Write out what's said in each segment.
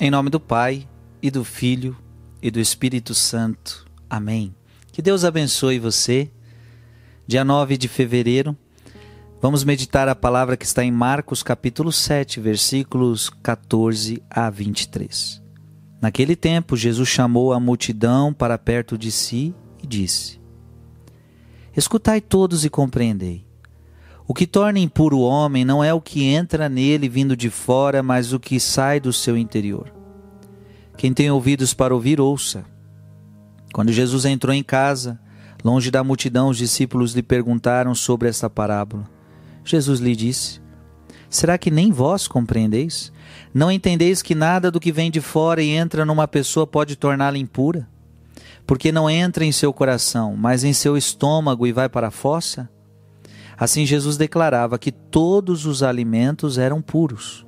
Em nome do Pai, e do Filho, e do Espírito Santo. Amém. Que Deus abençoe você. Dia 9 de fevereiro, vamos meditar a palavra que está em Marcos capítulo 7, versículos 14 a 23. Naquele tempo, Jesus chamou a multidão para perto de si e disse: Escutai todos e compreendei. O que torna impuro o homem não é o que entra nele vindo de fora, mas o que sai do seu interior. Quem tem ouvidos para ouvir, ouça. Quando Jesus entrou em casa, longe da multidão, os discípulos lhe perguntaram sobre esta parábola. Jesus lhe disse: Será que nem vós compreendeis? Não entendeis que nada do que vem de fora e entra numa pessoa pode torná-la impura? Porque não entra em seu coração, mas em seu estômago e vai para a fossa? Assim Jesus declarava que todos os alimentos eram puros.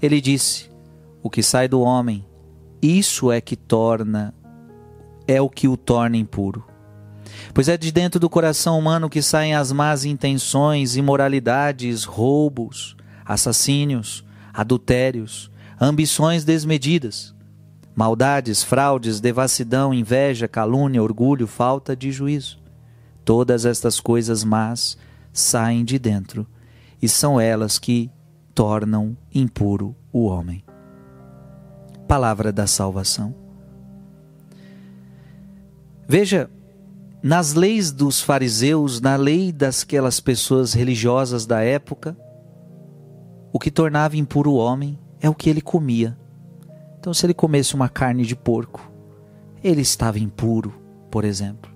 Ele disse: O que sai do homem, isso é que torna é o que o torna impuro. Pois é de dentro do coração humano que saem as más intenções, imoralidades, roubos, assassínios, adultérios, ambições desmedidas, maldades, fraudes, devassidão, inveja, calúnia, orgulho, falta de juízo. Todas estas coisas más saem de dentro e são elas que tornam impuro o homem. Palavra da salvação. Veja, nas leis dos fariseus, na lei daquelas pessoas religiosas da época, o que tornava impuro o homem é o que ele comia. Então, se ele comesse uma carne de porco, ele estava impuro, por exemplo.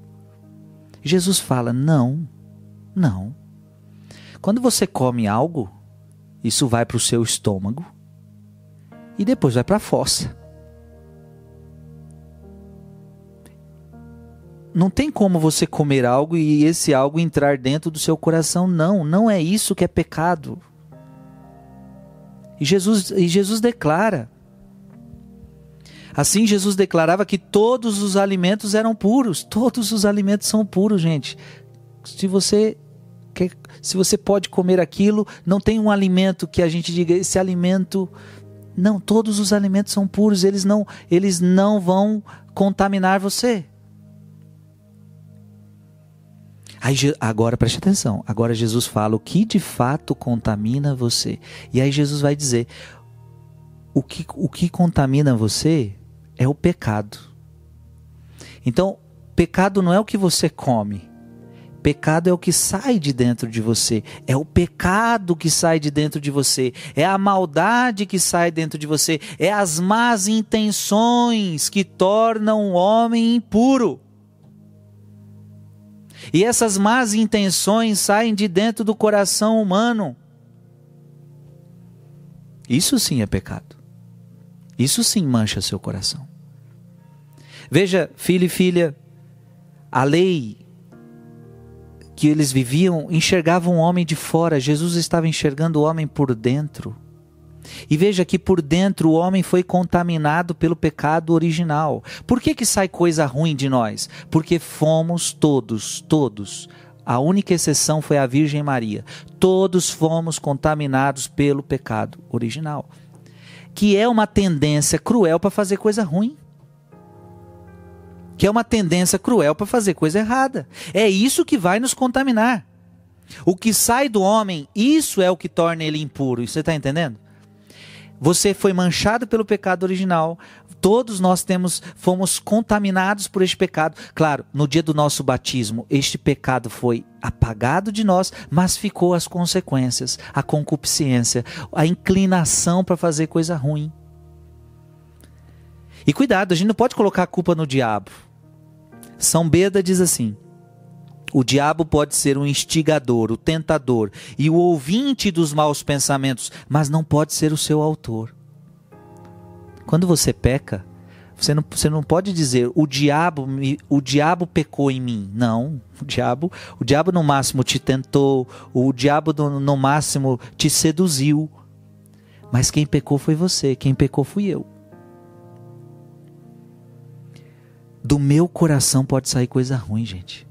Jesus fala: não, não. Quando você come algo, isso vai para o seu estômago e depois vai para a fossa. Não tem como você comer algo e esse algo entrar dentro do seu coração. Não, não é isso que é pecado. E Jesus, e Jesus declara. Assim, Jesus declarava que todos os alimentos eram puros. Todos os alimentos são puros, gente. Se você quer, se você pode comer aquilo, não tem um alimento que a gente diga esse alimento não, todos os alimentos são puros, eles não, eles não vão contaminar você. Aí, agora preste atenção. Agora Jesus fala o que de fato contamina você. E aí Jesus vai dizer: o que, o que contamina você é o pecado. Então, pecado não é o que você come. Pecado é o que sai de dentro de você, é o pecado que sai de dentro de você, é a maldade que sai dentro de você, é as más intenções que tornam o homem impuro. E essas más intenções saem de dentro do coração humano. Isso sim é pecado. Isso sim mancha seu coração. Veja, filho e filha, a lei que eles viviam enxergavam o homem de fora, Jesus estava enxergando o homem por dentro. E veja que por dentro o homem foi contaminado pelo pecado original. Por que, que sai coisa ruim de nós? Porque fomos todos, todos. A única exceção foi a Virgem Maria. Todos fomos contaminados pelo pecado original, que é uma tendência cruel para fazer coisa ruim que é uma tendência cruel para fazer coisa errada. É isso que vai nos contaminar. O que sai do homem, isso é o que torna ele impuro. Você está entendendo? Você foi manchado pelo pecado original. Todos nós temos, fomos contaminados por este pecado. Claro, no dia do nosso batismo, este pecado foi apagado de nós, mas ficou as consequências, a concupiscência, a inclinação para fazer coisa ruim. E cuidado, a gente não pode colocar a culpa no diabo. São Beda diz assim: o diabo pode ser um instigador, o tentador e o ouvinte dos maus pensamentos, mas não pode ser o seu autor. Quando você peca, você não, você não pode dizer o diabo me, o diabo pecou em mim. Não, o diabo, o diabo no máximo te tentou, o diabo no, no máximo te seduziu. Mas quem pecou foi você, quem pecou fui eu. Do meu coração pode sair coisa ruim, gente.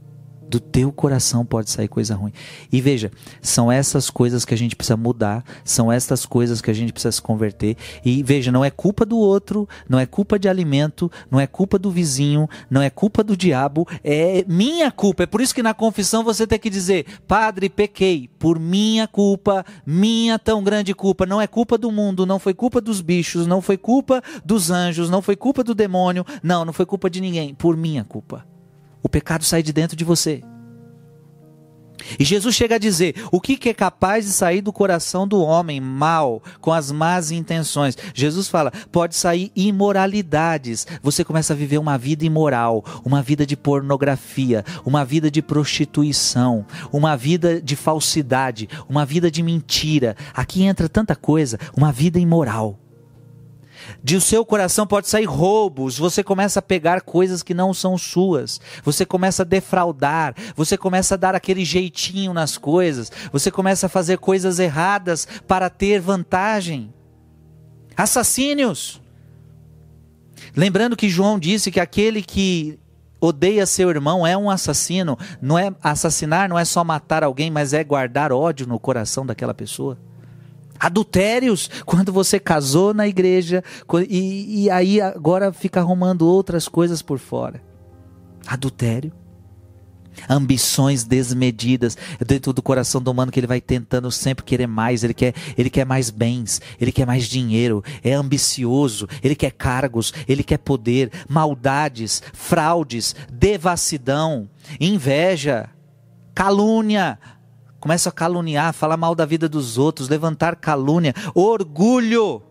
Do teu coração pode sair coisa ruim. E veja, são essas coisas que a gente precisa mudar, são essas coisas que a gente precisa se converter. E veja, não é culpa do outro, não é culpa de alimento, não é culpa do vizinho, não é culpa do diabo, é minha culpa. É por isso que na confissão você tem que dizer: Padre, pequei por minha culpa, minha tão grande culpa. Não é culpa do mundo, não foi culpa dos bichos, não foi culpa dos anjos, não foi culpa do demônio, não, não foi culpa de ninguém, por minha culpa. O pecado sai de dentro de você. E Jesus chega a dizer: o que, é capaz de sair do coração do homem mal, com as más intenções? Jesus fala: pode sair imoralidades. Você começa a viver uma vida imoral, uma vida de pornografia, uma vida de prostituição, uma vida de falsidade, uma vida de mentira. Aqui entra tanta coisa, uma vida imoral. De o seu coração pode sair roubos, você começa a pegar coisas que não são suas, você começa a defraudar, você começa a dar aquele jeitinho nas coisas, você começa a fazer coisas erradas para ter vantagem. Assassínios. Lembrando que João disse que aquele que odeia seu irmão é um assassino, não é assassinar, não é só matar alguém, mas é guardar ódio no coração daquela pessoa. Adultérios, quando você casou na igreja e, e aí agora fica arrumando outras coisas por fora. Adultério. Ambições desmedidas dentro do coração do humano que ele vai tentando sempre querer mais, ele quer, ele quer mais bens, ele quer mais dinheiro, é ambicioso, ele quer cargos, ele quer poder, maldades, fraudes, devassidão, inveja, calúnia, começam a caluniar, falar mal da vida dos outros, levantar calúnia, orgulho.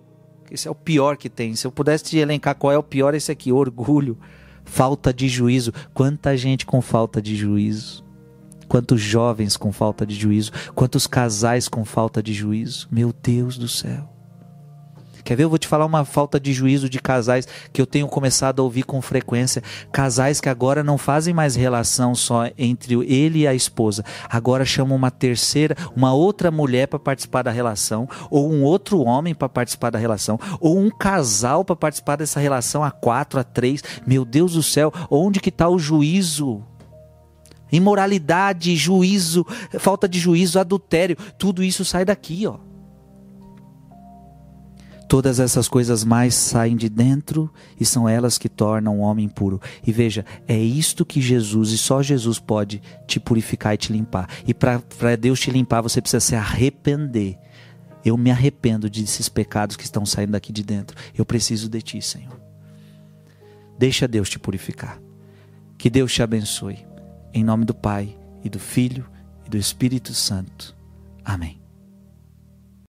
Esse é o pior que tem. Se eu pudesse te elencar qual é o pior, esse aqui: orgulho, falta de juízo. Quanta gente com falta de juízo. Quantos jovens com falta de juízo. Quantos casais com falta de juízo. Meu Deus do céu. Quer ver? Eu vou te falar uma falta de juízo de casais que eu tenho começado a ouvir com frequência. Casais que agora não fazem mais relação só entre ele e a esposa. Agora chamam uma terceira, uma outra mulher para participar da relação, ou um outro homem para participar da relação, ou um casal para participar dessa relação a quatro, a três. Meu Deus do céu, onde que está o juízo? Imoralidade, juízo, falta de juízo, adultério, tudo isso sai daqui, ó. Todas essas coisas mais saem de dentro e são elas que tornam o homem puro. E veja, é isto que Jesus e só Jesus pode te purificar e te limpar. E para Deus te limpar, você precisa se arrepender. Eu me arrependo desses pecados que estão saindo daqui de dentro. Eu preciso de ti, Senhor. Deixa Deus te purificar. Que Deus te abençoe. Em nome do Pai, e do Filho, e do Espírito Santo. Amém.